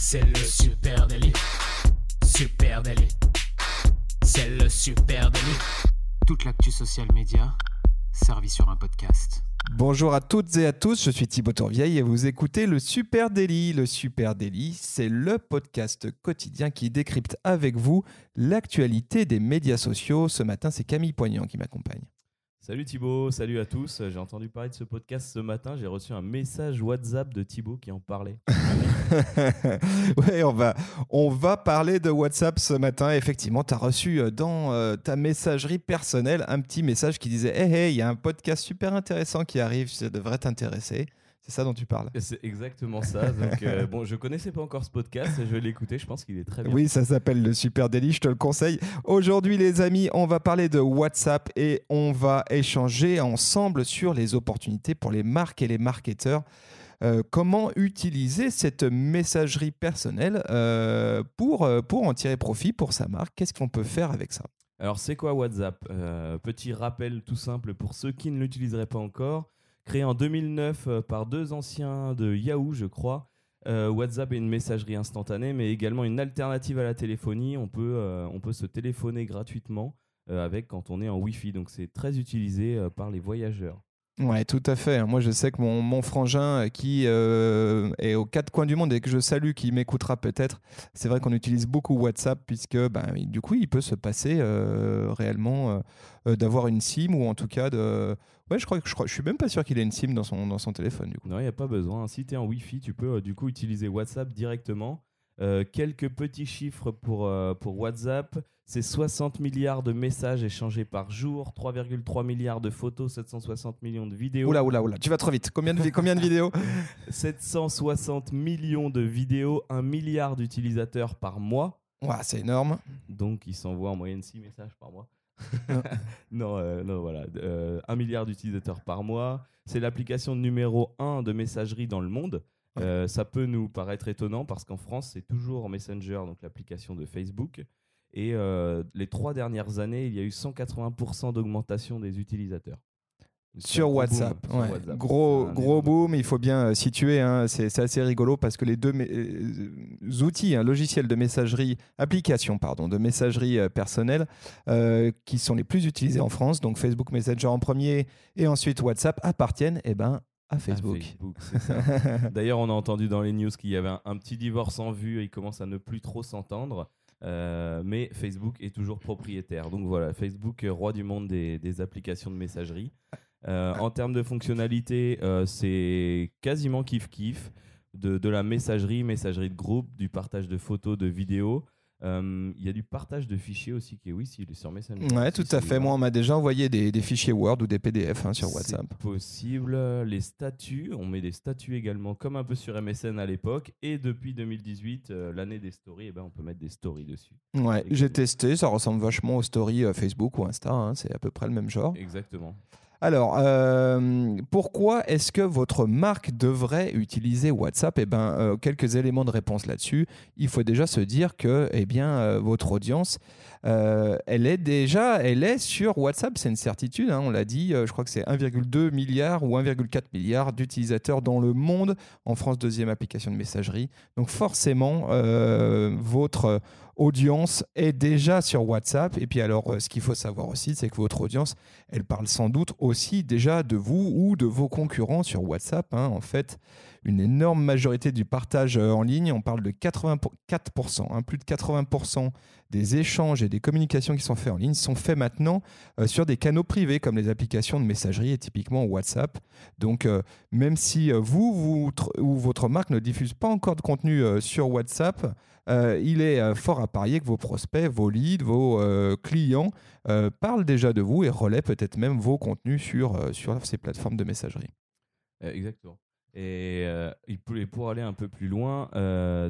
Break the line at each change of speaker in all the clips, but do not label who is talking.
C'est le super délit. Super délit. C'est le super délit. Toute l'actu social média servie sur un podcast.
Bonjour à toutes et à tous, je suis Thibaut Tourvieille et vous écoutez le Super Daily. Le Super Daily, c'est le podcast quotidien qui décrypte avec vous l'actualité des médias sociaux. Ce matin, c'est Camille Poignant qui m'accompagne.
Salut Thibaut, salut à tous. J'ai entendu parler de ce podcast ce matin. J'ai reçu un message WhatsApp de Thibaut qui en parlait.
oui, on va, on va parler de WhatsApp ce matin. Effectivement, tu as reçu euh, dans euh, ta messagerie personnelle un petit message qui disait Hey, hey, il y a un podcast super intéressant qui arrive, ça devrait t'intéresser. C'est ça dont tu parles.
C'est exactement ça. Donc, euh, bon, je connaissais pas encore ce podcast, je vais l'écouter. Je pense qu'il est très bien.
Oui, ça s'appelle le Super Daily, je te le conseille. Aujourd'hui, les amis, on va parler de WhatsApp et on va échanger ensemble sur les opportunités pour les marques et les marketeurs. Euh, comment utiliser cette messagerie personnelle euh, pour, pour en tirer profit pour sa marque? Qu'est-ce qu'on peut faire avec ça?
Alors, c'est quoi WhatsApp? Petit rappel tout simple pour ceux qui ne l'utiliseraient pas encore. Créé en 2009 euh, par deux anciens de Yahoo, je crois. Euh, WhatsApp est une messagerie instantanée, mais également une alternative à la téléphonie. On peut, euh, on peut se téléphoner gratuitement avec quand on est en Wi-Fi. Donc c'est très utilisé par les voyageurs.
Ouais, tout à fait. Moi, je sais que mon, frangin qui est aux quatre coins du monde et que je salue, qui m'écoutera peut-être, c'est vrai qu'on utilise beaucoup WhatsApp puisque ben, du coup, il peut se passer réellement d'avoir une SIM ou en tout cas de Ouais, je crois que je, suis même pas sûr qu'il ait une SIM dans son, dans son téléphone. Du coup.
Non, il n'y a pas besoin. Si tu es en Wi-Fi, tu peux euh, du coup utiliser WhatsApp directement. Euh, quelques petits chiffres pour, euh, pour WhatsApp. C'est 60 milliards de messages échangés par jour, 3,3 milliards de photos, 760 millions de vidéos.
Oula, oula, oula, tu vas trop vite. Combien de, combien de vidéos
760 millions de vidéos, 1 milliard d'utilisateurs par mois.
Ouais, c'est énorme.
Donc, ils s'envoient en moyenne 6 messages par mois. non, euh, non, voilà. Un milliard d'utilisateurs par mois. C'est l'application numéro 1 de messagerie dans le monde. Euh, ça peut nous paraître étonnant parce qu'en France, c'est toujours Messenger, donc l'application de Facebook. Et les trois dernières années, il y a eu 180% d'augmentation des utilisateurs.
Sur WhatsApp, gros, gros boom, il faut bien euh, situer, hein. c'est assez rigolo parce que les deux euh, outils, un hein, logiciel de messagerie, application pardon, de messagerie euh, personnelle, qui sont les plus utilisés en France, donc Facebook Messenger en premier et ensuite WhatsApp, appartiennent eh ben, à Facebook.
D'ailleurs, on a entendu dans les news qu'il y avait un, petit divorce en vue et ils commencent à ne plus trop s'entendre. mais Facebook est toujours propriétaire. Donc voilà, Facebook, roi du monde des applications de messagerie. Euh, en termes de fonctionnalité, euh, c'est quasiment kiff-kiff. De, la messagerie, messagerie de groupe, du partage de photos, de vidéos. Euh, il y a du partage de fichiers aussi qui est oui, est sur Messenger.
Ouais, tout à fait. Moi, on m'a déjà envoyé des, fichiers Word ou des PDF hein, sur WhatsApp.
Possible. Les statuts, on met des statuts également, comme un peu sur MSN à l'époque. Et depuis 2018, l'année des stories, eh ben, on peut mettre des stories dessus.
Ouais, j'ai testé. Ça ressemble vachement aux stories Facebook ou Insta. Hein, c'est à peu près le même genre.
Exactement.
Alors, euh, pourquoi est-ce que votre marque devrait utiliser WhatsApp? Eh bien, euh, quelques éléments de réponse là-dessus. Il faut déjà se dire que eh bien, euh, votre audience, elle est déjà elle est sur WhatsApp, c'est une certitude. Hein, on l'a dit, je crois que c'est 1,2 milliard ou 1,4 milliard d'utilisateurs dans le monde. En France, deuxième application de messagerie. Donc forcément, votre audience est déjà sur WhatsApp. Et puis alors, euh, ce qu'il faut savoir aussi, c'est que votre audience, elle parle sans doute aussi déjà de vous ou de vos concurrents sur WhatsApp. Hein. En fait, une énorme majorité du partage euh, en ligne, on parle de 84%, hein. plus de 80% des échanges et des communications qui sont faits en ligne sont faits maintenant euh, sur des canaux privés comme les applications de messagerie et typiquement WhatsApp. Donc, même si vous, ou votre marque ne diffuse pas encore de contenu sur WhatsApp, euh, il est euh, fort à parier que vos prospects, vos leads, vos euh, clients parlent déjà de vous et relaient peut-être même vos contenus sur, sur ces plateformes de messagerie.
exactement. Et, pour aller un peu plus loin,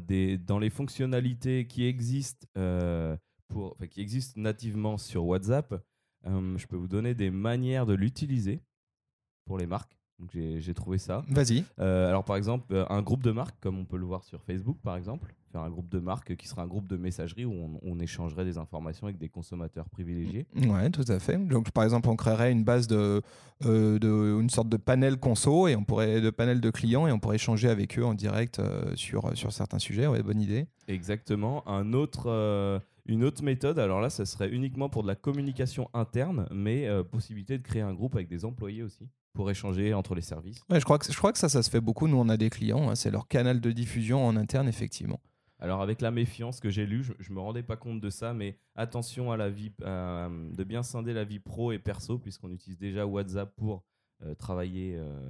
des, dans les fonctionnalités qui existent, pour, qui existent nativement sur WhatsApp, je peux vous donner des manières de l'utiliser pour les marques. Donc j'ai trouvé ça.
Vas-y.
Euh, alors par exemple, euh, un groupe de marques, comme on peut le voir sur Facebook par exemple, faire un groupe de marques qui sera un groupe de messagerie où on, on échangerait des informations avec des consommateurs privilégiés.
Ouais, tout à fait. Donc, par exemple, on créerait une base de, euh, de une sorte de panel conso et on pourrait de panel de clients et on pourrait échanger avec eux en direct euh, sur sur certains sujets. Ouais, bonne idée.
Exactement. Un autre, une autre méthode, alors là, ça serait uniquement pour de la communication interne, mais euh, possibilité de créer un groupe avec des employés aussi pour échanger entre les services.
Ouais, je crois que je crois que ça, ça se fait beaucoup. Nous, on a des clients. hein, c'est leur canal de diffusion en interne, effectivement.
Alors avec la méfiance que j'ai lue, je, je me rendais pas compte de ça, mais attention à la vie, euh, de bien scinder la vie pro et perso, puisqu'on utilise déjà WhatsApp pour euh, travailler euh,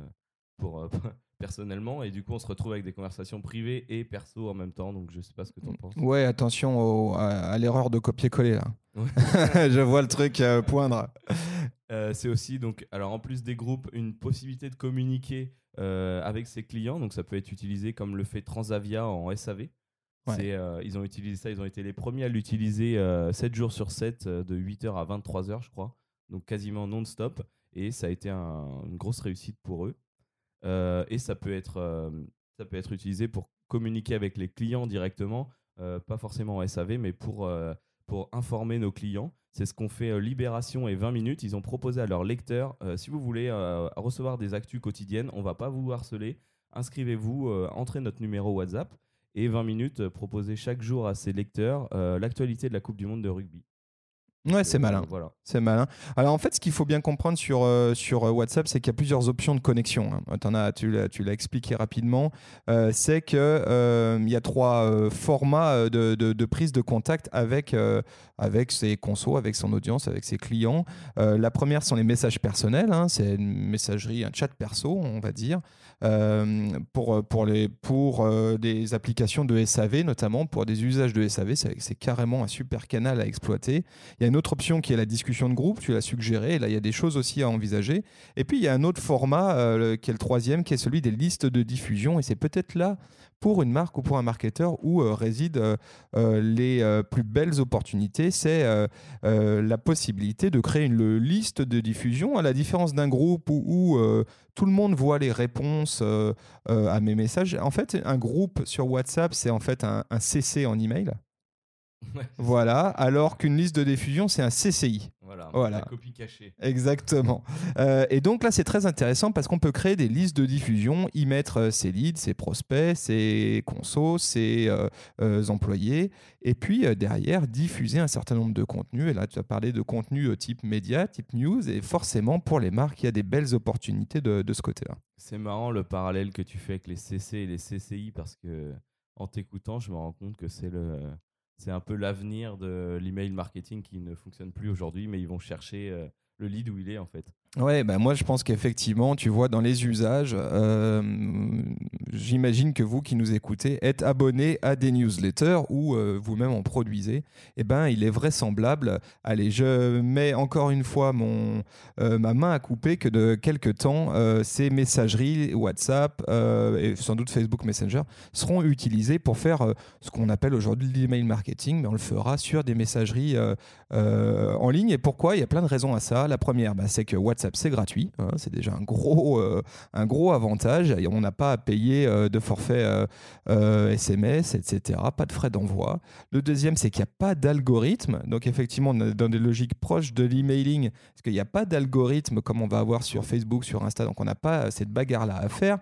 pour, personnellement, et du coup on se retrouve avec des conversations privées et perso en même temps, donc je sais pas ce que tu en penses.
Ouais, attention au- à, à l'erreur de copier-coller là.
Ouais.
je vois le truc poindre.
Euh, c'est aussi donc alors en plus des groupes une possibilité de communiquer euh, avec ses clients donc ça peut être utilisé comme le fait Transavia en SAV.
Ouais.
Euh, ils ont utilisé ça, ils ont été les premiers à l'utiliser euh, 7 jours sur 7 euh, de 8h à 23h je crois. Donc quasiment non-stop et ça a été un- une grosse réussite pour eux. Et ça peut être ça peut être utilisé pour communiquer avec les clients directement, pas forcément en SAV mais pour pour informer nos clients. C'est ce qu'ont fait euh, Libération et 20 minutes. Ils ont proposé à leurs lecteurs, euh, si vous voulez euh, recevoir des actus quotidiennes, on va pas vous harceler. Inscrivez-vous, entrez notre numéro WhatsApp et 20 minutes proposez chaque jour à ses lecteurs l'actualité de la Coupe du Monde de rugby.
Ouais, c'est
Euh,
malin.
Voilà.
C'est malin. Alors en fait, ce qu'il faut bien comprendre sur, euh, sur euh, WhatsApp, c'est qu'il y a plusieurs options de connexion. hein. As- tu l'as expliqué rapidement. Euh, c'est qu'il y a trois formats de, de- de prise de contact avec, avec ses consos, avec son audience, avec ses clients. La première sont les messages personnels. hein. C'est une messagerie, un chat perso, on va dire, pour, pour, les, pour euh, des applications de SAV, notamment pour des usages de SAV. C'est carrément un super canal à exploiter. Il y a une autre option qui est la discussion de groupe, tu l'as suggéré, là il y a des choses aussi à envisager. Et puis il y a un autre format euh, qui est le troisième, qui est celui des listes de diffusion, et c'est peut-être là pour une marque ou pour un marketeur où euh, résident euh, euh, les euh, plus belles opportunités, c'est la possibilité de créer une liste de diffusion, à la différence d'un groupe où, où, tout le monde voit les réponses à mes messages. En fait, un groupe sur WhatsApp, c'est en fait un, un CC en email.
Ouais,
Voilà, alors qu'une liste de diffusion, c'est un CCI.
Voilà.
Voilà.
La copie cachée.
Exactement. Euh, et donc là, c'est très intéressant parce qu'on peut créer des listes de diffusion, y mettre euh, ses leads, ses prospects, ses consos, ses euh, employés, et puis euh, derrière, diffuser un certain nombre de contenus. Et là, tu as parlé de contenus type média, type news, et forcément, pour les marques, il y a des belles opportunités de, de ce côté-là.
C'est marrant le parallèle que tu fais avec les CC et les CCI parce que en t'écoutant, je me rends compte que c'est le c'est un peu l'avenir de l'email marketing qui ne fonctionne plus aujourd'hui, mais ils vont chercher euh, le lead où il est en fait.
Ouais, bah moi je pense qu'effectivement, tu vois, dans les usages, euh, j'imagine que vous qui nous écoutez êtes abonnés à des newsletters ou euh, vous-même en produisez. Eh ben, il est vraisemblable. Allez, je mets encore une fois mon, euh, ma main à couper que de quelques temps, ces messageries WhatsApp et sans doute Facebook Messenger seront utilisées pour faire ce qu'on appelle aujourd'hui l'email marketing, mais on le fera sur des messageries en ligne. Et pourquoi? Il y a plein de raisons à ça. La première, bah, c'est que WhatsApp, c'est gratuit. hein, c'est déjà un gros, euh, un gros avantage. On n'a pas à payer euh, de forfait euh, SMS, etc. Pas de frais d'envoi. Le deuxième, c'est qu'il n'y a pas d'algorithme. Donc, effectivement, on est dans des logiques proches de l'emailing, parce qu'il n'y a pas d'algorithme comme on va avoir sur Facebook, sur Insta. Donc, on n'a pas cette bagarre-là à faire.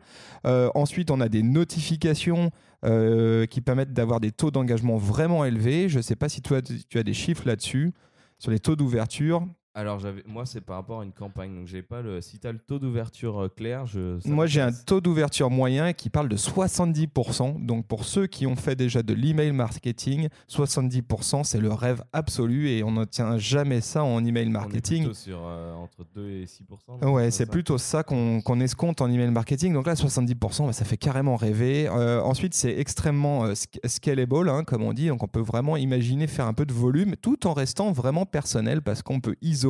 Ensuite, on a des notifications qui permettent d'avoir des taux d'engagement vraiment élevés. Je ne sais pas si toi, tu as des chiffres là-dessus, sur les taux d'ouverture.
Alors j'avais moi c'est par rapport à une campagne donc j'ai pas le si tu as le taux d'ouverture euh, clair, je
Moi, j'ai un taux d'ouverture moyen qui parle de 70%. Donc, pour ceux qui ont fait déjà de l'email marketing, 70%, c'est le rêve absolu et on n'obtient jamais ça en email
On est
marketing.
plutôt sur euh, entre 2 et 6
Ouais, c'est plutôt ça qu'on escompte en email marketing. Donc là, 70%, bah, ça fait carrément rêver. Euh, ensuite, c'est extrêmement euh, sc- scalable, hein, comme on dit. Donc on peut vraiment imaginer faire un peu de volume tout en restant vraiment personnel parce qu'on peut isoler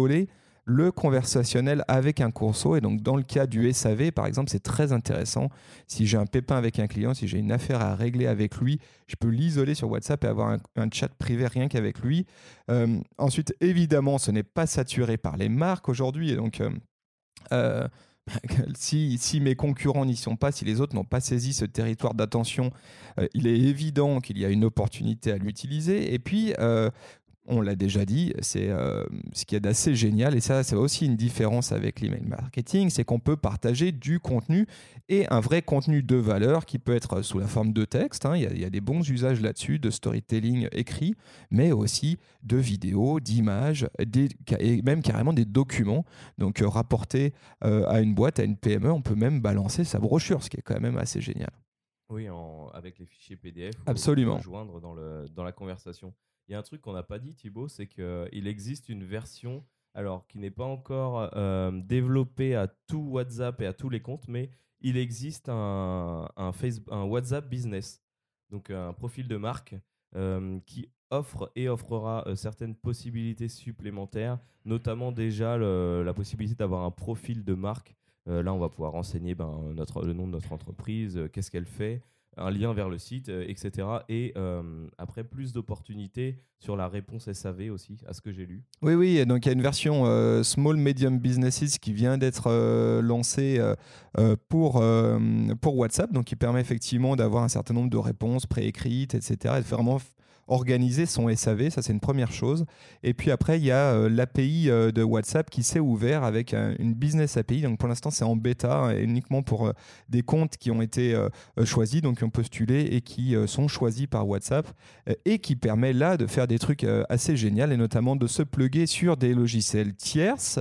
le conversationnel avec un conso. Et donc, dans le cas du SAV, par exemple, c'est très intéressant. Si j'ai un pépin avec un client, si j'ai une affaire à régler avec lui, je peux l'isoler sur WhatsApp et avoir un, chat privé rien qu'avec lui. Euh, ensuite, évidemment, ce n'est pas saturé par les marques aujourd'hui. Et donc, euh, euh, si, si, mes concurrents n'y sont pas, si les autres n'ont pas saisi ce territoire d'attention, il est évident qu'il y a une opportunité à l'utiliser. Et puis, on l'a déjà dit, c'est euh, ce qui est d'assez génial, et ça, c'est aussi une différence avec l'email marketing, c'est qu'on peut partager du contenu et un vrai contenu de valeur qui peut être sous la forme de texte. Hein. il, y a, des bons usages là-dessus, de storytelling écrit, mais aussi de vidéos, d'images, et même carrément des documents. Donc, euh, rapporté euh, à une boîte, à une PME, on peut même balancer sa brochure, ce qui est quand même assez génial.
Oui, avec les fichiers PDF,
Absolument.
joindre dans, le, dans la conversation. Il y a un truc qu'on n'a pas dit, Thibaut, c'est qu'il existe une version, alors qui n'est pas encore euh, développée à tout WhatsApp et à tous les comptes, mais il existe un, un, Facebook, un WhatsApp Business, donc un profil de marque euh, qui offre et offrera euh, certaines possibilités supplémentaires, notamment déjà la possibilité d'avoir un profil de marque. Là, on va pouvoir renseigner ben, notre, le nom de notre entreprise, qu'est-ce qu'elle fait, un lien vers le site, euh, etc. Et euh, après, plus d'opportunités sur la réponse SAV aussi, à ce que j'ai lu.
Oui, oui, donc il y a une version euh, Small Medium Businesses qui vient d'être lancée pour, pour WhatsApp, donc qui permet effectivement d'avoir un certain nombre de réponses préécrites, etc. Et de vraiment organiser son SAV, ça c'est une première chose. Et puis après, il y a euh, l'API euh, de WhatsApp qui s'est ouvert avec une business API. Donc pour l'instant, c'est en bêta hein, uniquement pour euh, des comptes qui ont été choisis, donc qui ont postulé et qui sont choisis par WhatsApp et qui permet là de faire des trucs assez géniaux et notamment de se plugger sur des logiciels tierces,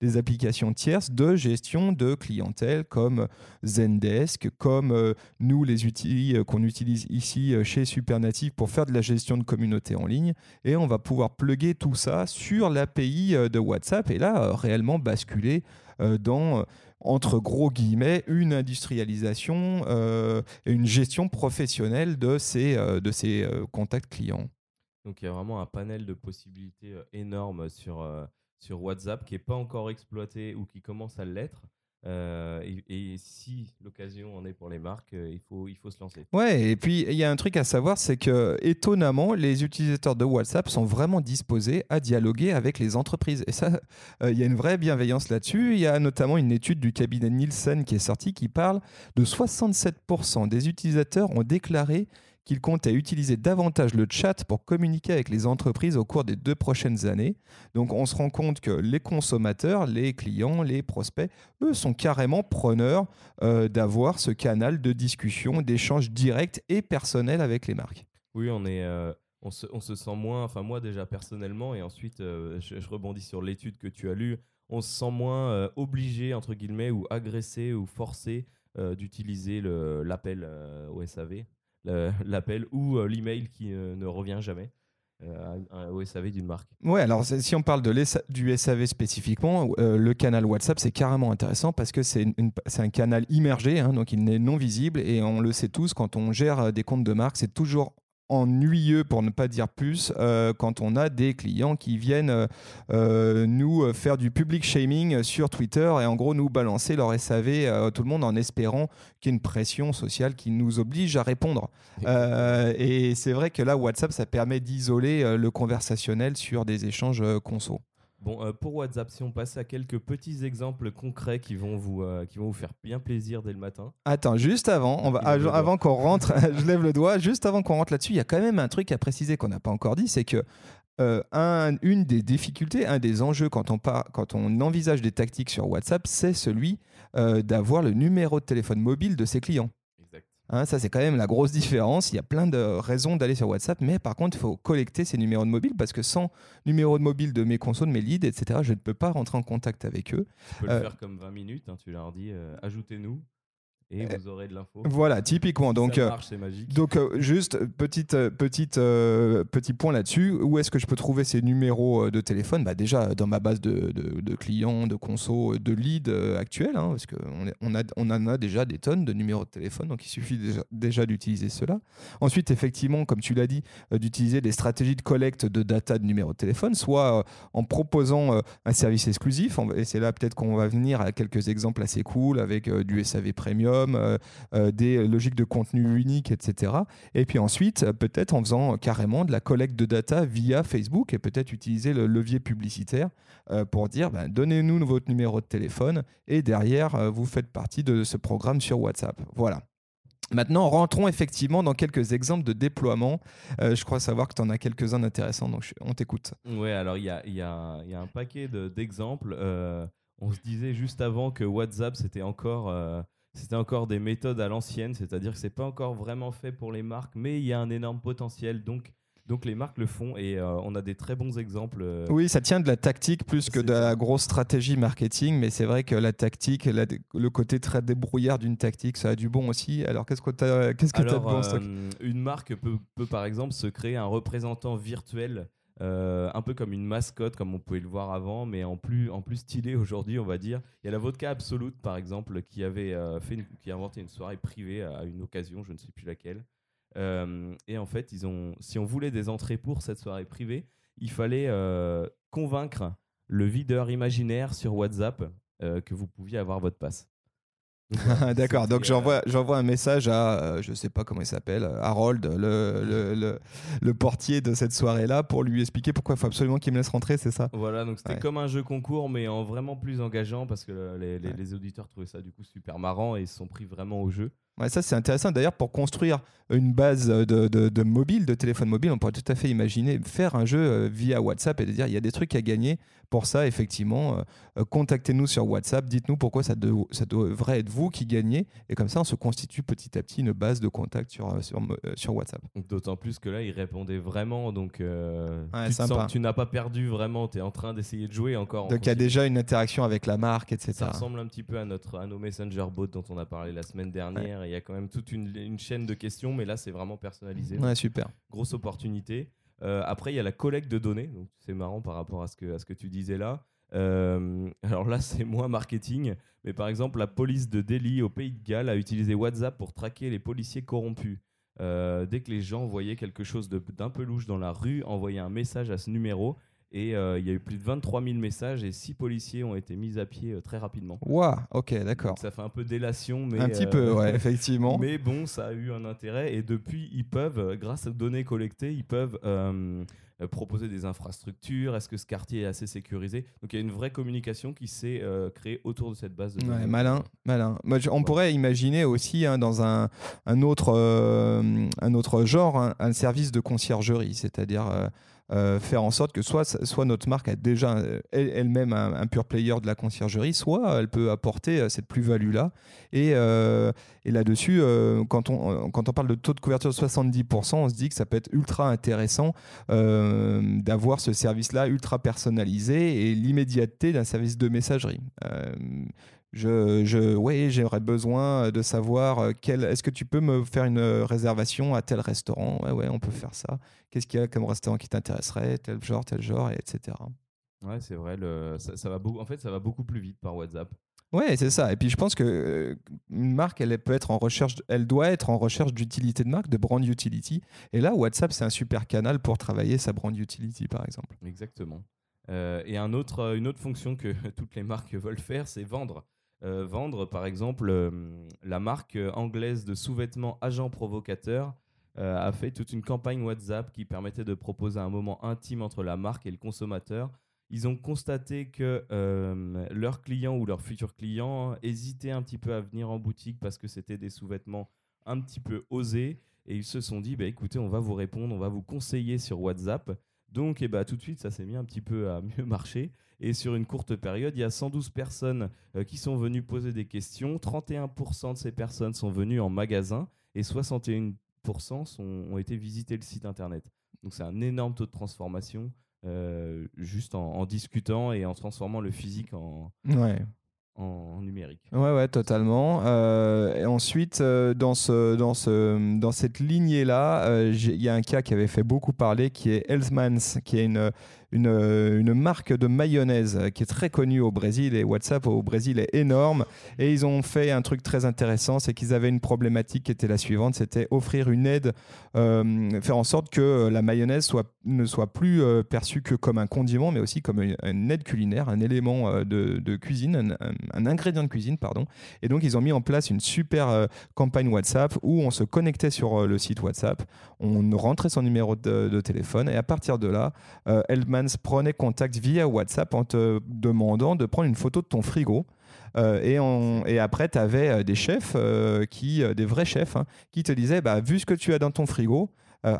des applications tierces de gestion de clientèle comme Zendesk, comme nous les outils qu'on utilise ici chez Supernative pour faire de la gestion de communauté en ligne et on va pouvoir plugger tout ça sur l'API euh, de WhatsApp et là euh, réellement basculer euh, dans entre gros guillemets, une industrialisation et une gestion professionnelle de ces, de ces contacts clients.
Donc il y a vraiment un panel de possibilités énormes sur, sur WhatsApp qui n'est pas encore exploité ou qui commence à l'être. Euh, et, si l'occasion en est pour les marques, euh, il, faut, il faut se lancer.
Ouais, et puis il y a un truc à savoir, c'est que étonnamment, les utilisateurs de WhatsApp sont vraiment disposés à dialoguer avec les entreprises. Et ça, euh, il y a une vraie bienveillance là-dessus. Il y a notamment une étude du cabinet Nielsen qui est sortie qui parle de 67% des utilisateurs ont déclaré qu'il compte à utiliser davantage le chat pour communiquer avec les entreprises au cours des deux prochaines années. Donc on se rend compte que les consommateurs, les clients, les prospects, eux sont carrément preneurs euh, d'avoir ce canal de discussion, d'échange direct et personnel avec les marques.
Oui, on est... Euh, on, se, on, se, sent moins, enfin moi déjà personnellement, et ensuite euh, je, rebondis sur l'étude que tu as lue, on se sent moins obligé, entre guillemets, ou agressé ou forcé d'utiliser l'appel au SAV l'appel ou euh, l'email qui euh, ne revient jamais. Euh, au SAV d'une marque.
Ouais, alors si on parle de du SAV spécifiquement, le canal WhatsApp c'est carrément intéressant parce que c'est un canal immergé, hein, donc il n'est non visible et on le sait tous quand on gère des comptes de marque, c'est toujours ennuyeux pour ne pas dire plus euh, quand on a des clients qui viennent euh, euh, nous faire du public shaming sur Twitter et en gros nous balancer leur SAV à tout le monde en espérant qu'il y ait une pression sociale qui nous oblige à répondre. et c'est vrai que là WhatsApp ça permet d'isoler le conversationnel sur des échanges conso.
Bon, euh, pour WhatsApp, si on passe à quelques petits exemples concrets qui vont vous, euh, qui vont vous faire bien plaisir dès le matin.
Attends, juste avant, on va, avant qu'on rentre, je lève le doigt, juste avant qu'on rentre là-dessus, il y a quand même un truc à préciser qu'on n'a pas encore dit, c'est que euh, un, une des difficultés, un des enjeux quand on, quand on envisage des tactiques sur WhatsApp, c'est celui d'avoir le numéro de téléphone mobile de ses clients. Hein, ça, c'est quand même la grosse différence. Il y a plein de raisons d'aller sur WhatsApp, mais par contre, il faut collecter ces numéros de mobile parce que sans numéro de mobile de mes consos, de mes leads, etc., je ne peux pas rentrer en contact avec eux.
Tu peux le euh, faire comme 20 minutes. Hein, tu leur dis euh, ajoutez-nous et euh, vous aurez de l'info.
Voilà, typiquement. Donc,
ça marche, c'est magique.
donc juste petite, petite, petit point là-dessus. Où est-ce que je peux trouver ces numéros de téléphone? Bah Déjà dans ma base de, de, clients, de conso, de leads actuels, hein, parce qu'on on, a, on en a déjà des tonnes de numéros de téléphone, donc il suffit déjà, déjà d'utiliser cela. Ensuite, effectivement, comme tu l'as dit, d'utiliser des stratégies de collecte de data de numéros de téléphone, soit en proposant un service exclusif, et c'est là peut-être qu'on va venir à quelques exemples assez cool avec du SAV Premium com, des logiques de contenu unique, etc. Et puis ensuite, peut-être en faisant carrément de la collecte de data via Facebook et peut-être utiliser le levier publicitaire pour dire ben, donnez-nous votre numéro de téléphone et derrière, vous faites partie de ce programme sur WhatsApp. Voilà. Maintenant, rentrons effectivement dans quelques exemples de déploiement. Euh, je crois savoir que tu en as quelques-uns intéressants, donc on t'écoute.
Oui, alors il y a, un paquet d'exemples. Euh, on se disait juste avant que WhatsApp, c'était encore, euh, c'était encore des méthodes à l'ancienne, c'est-à-dire que c'est pas encore vraiment fait pour les marques, mais il y a un énorme potentiel. Donc, donc les marques le font et euh, on a des très bons exemples. Euh.
Oui, ça tient de la tactique plus que de la grosse stratégie marketing, mais c'est vrai que la tactique, le côté très débrouillard d'une tactique, ça a du bon aussi. Alors qu'est-ce que tu as, qu'est-ce que de bon stock?
euh, Une marque peut, peut, par exemple se créer un représentant virtuel. Un peu comme une mascotte, comme on pouvait le voir avant, mais en plus, en plus stylé aujourd'hui, on va dire. Il y a la Vodka Absolute, par exemple, qui avait fait qui a inventé une soirée privée à une occasion, je ne sais plus laquelle. Euh, et en fait, ils ont, si on voulait des entrées pour cette soirée privée, il fallait euh, convaincre le videur imaginaire sur WhatsApp euh, que vous pouviez avoir votre passe.
D'accord, donc j'envoie, j'envoie un message à, je sais pas comment il s'appelle, Harold, le, le, le, portier de cette soirée-là, pour lui expliquer pourquoi il faut absolument qu'il me laisse rentrer, c'est ça?
Voilà, donc c'était comme un jeu concours, mais en vraiment plus engageant, parce que les, les, les, auditeurs trouvaient ça du coup super marrant et ils se sont pris vraiment au jeu.
Ouais, ça c'est intéressant. D'ailleurs, pour construire une base de, de, de, mobile, de téléphone mobile, on pourrait tout à fait imaginer faire un jeu euh, via WhatsApp et de dire il y a des trucs à gagner. Pour ça, effectivement, euh, euh, contactez-nous sur WhatsApp, dites-nous pourquoi ça, ça, devrait être vous qui gagnez. Et comme ça, on se constitue petit à petit une base de contact sur, sur, sur WhatsApp.
D'autant plus que là, il répondait vraiment. Donc, tu, n'as pas perdu vraiment, tu es en train d'essayer de jouer encore.
Donc, il y a déjà une interaction avec la marque, etc.
Ça ressemble un petit peu à, notre, à nos Messenger bots dont on a parlé la semaine dernière il y a quand même toute une, chaîne de questions, mais là, c'est vraiment personnalisé.
Ouais, super.
Grosse opportunité. Euh, après, il y a la collecte de données. Donc, c'est marrant par rapport à ce que, à ce que tu disais là. Euh, alors là, c'est moins marketing, mais par exemple, la police de Delhi au Pays de Galles a utilisé WhatsApp pour traquer les policiers corrompus. Euh, dès que les gens voyaient quelque chose d'un peu louche dans la rue, envoyaient un message à ce numéro et euh, il y a eu plus de 23 000 messages et 6 policiers ont été mis à pied euh, très rapidement.
Waouh, ok, d'accord.
Ça fait un peu délation, mais.
Un petit peu, ouais, effectivement.
Mais bon, ça a eu un intérêt et depuis, ils peuvent, grâce aux données collectées, ils peuvent. Euh, proposer des infrastructures Est-ce que ce quartier est assez sécurisé? Donc il y a une vraie communication qui s'est créée autour de cette base de
données. Ouais, malin, malin. on pourrait imaginer aussi hein, dans un, un autre, un autre genre un, un service de conciergerie, c'est-à-dire euh, faire en sorte que soit, soit notre marque a déjà euh, elle-même un, pur player de la conciergerie, soit elle peut apporter euh, cette plus-value-là. Et, et là-dessus, quand, on, quand on parle de taux de couverture de 70%, on se dit que ça peut être ultra intéressant d'avoir ce service-là ultra personnalisé et l'immédiateté d'un service de messagerie je, je ouais, j'aurais besoin de savoir euh, quel. Est-ce que tu peux me faire une réservation à tel restaurant? Ouais, ouais, on peut faire ça. Qu'est-ce qu'il y a comme restaurant qui t'intéresserait? Tel genre, tel genre, etc.
Ouais, c'est vrai. Le, ça, va beaucoup, en fait, ça va beaucoup plus vite par WhatsApp.
Ouais, c'est ça. Et puis je pense que euh, une marque, elle peut être en recherche, elle doit être en recherche d'utilité de marque, de brand utility. Et là, WhatsApp, c'est un super canal pour travailler sa brand utility, par exemple.
Exactement. Euh, et un autre, une autre fonction que toutes les marques veulent faire, c'est vendre. Euh, vendre, par exemple, euh, la marque anglaise de sous-vêtements Agent Provocateur euh, a fait toute une campagne WhatsApp qui permettait de proposer un moment intime entre la marque et le consommateur. Ils ont constaté que leurs clients ou leurs futurs clients hésitaient un petit peu à venir en boutique parce que c'était des sous-vêtements un petit peu osés. Et ils se sont dit, bah, écoutez, on va vous répondre, on va vous conseiller sur WhatsApp. Donc, eh bah, tout de suite, ça s'est mis un petit peu à mieux marcher. Et sur une courte période, il y a 112 personnes euh, qui sont venues poser des questions. 31% de ces personnes sont venues en magasin et 61% sont, ont été visiter le site internet. Donc c'est un énorme taux de transformation euh, juste en, discutant et en transformant le physique en,
ouais
en, numérique.
Ouais, ouais, totalement. Euh, et ensuite, euh, dans, ce, dans, ce, dans cette lignée-là, il y a un cas qui avait fait beaucoup parler, qui est Healthmans, qui est une, une, euh, une marque de mayonnaise qui est très connue au Brésil et WhatsApp au Brésil est énorme. Et ils ont fait un truc très intéressant, c'est qu'ils avaient une problématique qui était la suivante, c'était offrir une aide, euh, faire en sorte que la mayonnaise soit, ne soit plus euh, perçue que comme un condiment, mais aussi comme une, aide culinaire, un élément de, cuisine, un, ingrédient de cuisine, pardon. Et donc ils ont mis en place une super campagne WhatsApp où on se connectait sur le site WhatsApp, on rentrait son numéro de, téléphone et à partir de là, Prenait contact via WhatsApp en te demandant de prendre une photo de ton frigo. Euh, et, et, après, tu avais euh, des chefs, euh, qui, des vrais chefs, hein, qui te disaient bah, vu ce que tu as dans ton frigo,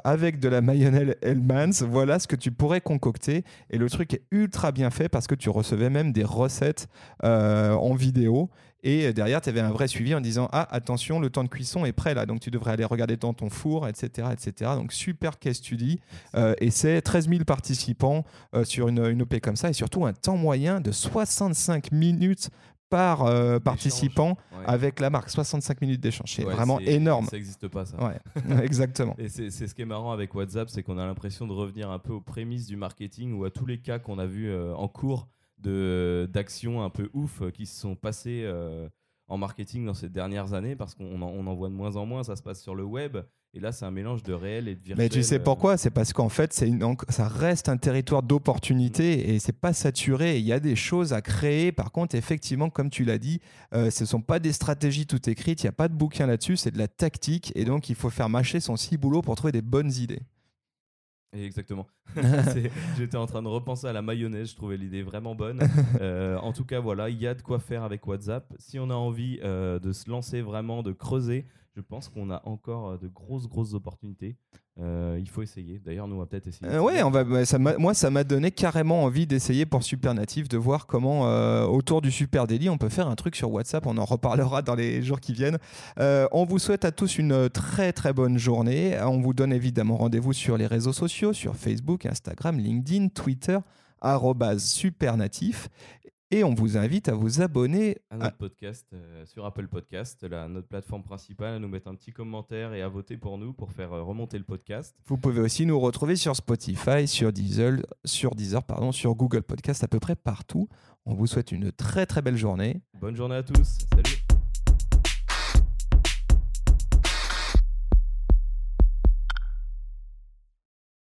avec de la mayonnaise Hellmann's, voilà ce que tu pourrais concocter. Et le truc est ultra bien fait parce que tu recevais même des recettes en vidéo. Et derrière, tu avais un vrai suivi en disant Ah, attention, le temps de cuisson est prêt là, donc tu devrais aller regarder dans ton four, etc. etc. Donc, super case study. Euh, et c'est 13 000 participants euh, sur une, une, OP comme ça, et surtout un temps moyen de 65 minutes par euh, participant avec la marque. 65 minutes d'échange. C'est vraiment énorme.
Ça n'existe pas, ça.
Ouais, exactement.
et c'est ce qui est marrant avec WhatsApp, c'est qu'on a l'impression de revenir un peu aux prémices du marketing ou à tous les cas qu'on a vus en cours d'actions un peu ouf qui se sont passées euh, en marketing dans ces dernières années parce qu'on en, on en voit de moins en moins, ça se passe sur le web. Et là, c'est un mélange de réel et de virtuel.
Mais tu sais euh. pourquoi? C'est parce qu'en fait, une, ça reste un territoire d'opportunité et c'est pas saturé. Il y a des choses à créer. Par contre, effectivement, comme tu l'as dit, euh, ce sont pas des stratégies tout écrites. Il n'y a pas de bouquin là-dessus. C'est de la tactique. Et donc, il faut faire mâcher son ciboulot pour trouver des bonnes idées.
Exactement. J'étais en train de repenser à la mayonnaise, je trouvais l'idée vraiment bonne. Euh, en tout cas, voilà, il y a de quoi faire avec WhatsApp. Si on a envie euh, de se lancer vraiment, de creuser, je pense qu'on a encore euh, de grosses, grosses opportunités. Euh, il faut essayer. D'ailleurs, nous, on va peut-être essayer.
Euh, ouais, on va, bah, ça moi, ça m'a donné carrément envie d'essayer pour Supernatif, de voir comment, autour du Super Daily, on peut faire un truc sur WhatsApp. On en reparlera dans les jours qui viennent. on vous souhaite à tous une très, très bonne journée. On vous donne évidemment rendez-vous sur les réseaux sociaux, sur Facebook, Instagram, LinkedIn, Twitter supernatif et on vous invite à vous abonner
à notre podcast euh, sur Apple Podcast, notre plateforme principale, à nous mettre un petit commentaire et à voter pour nous pour faire euh, remonter le podcast.
Vous pouvez aussi nous retrouver sur Spotify, sur Deezer, sur Deezer, pardon, sur Google Podcast, à peu près partout. On vous souhaite une très très belle journée.
Bonne journée à tous. Salut.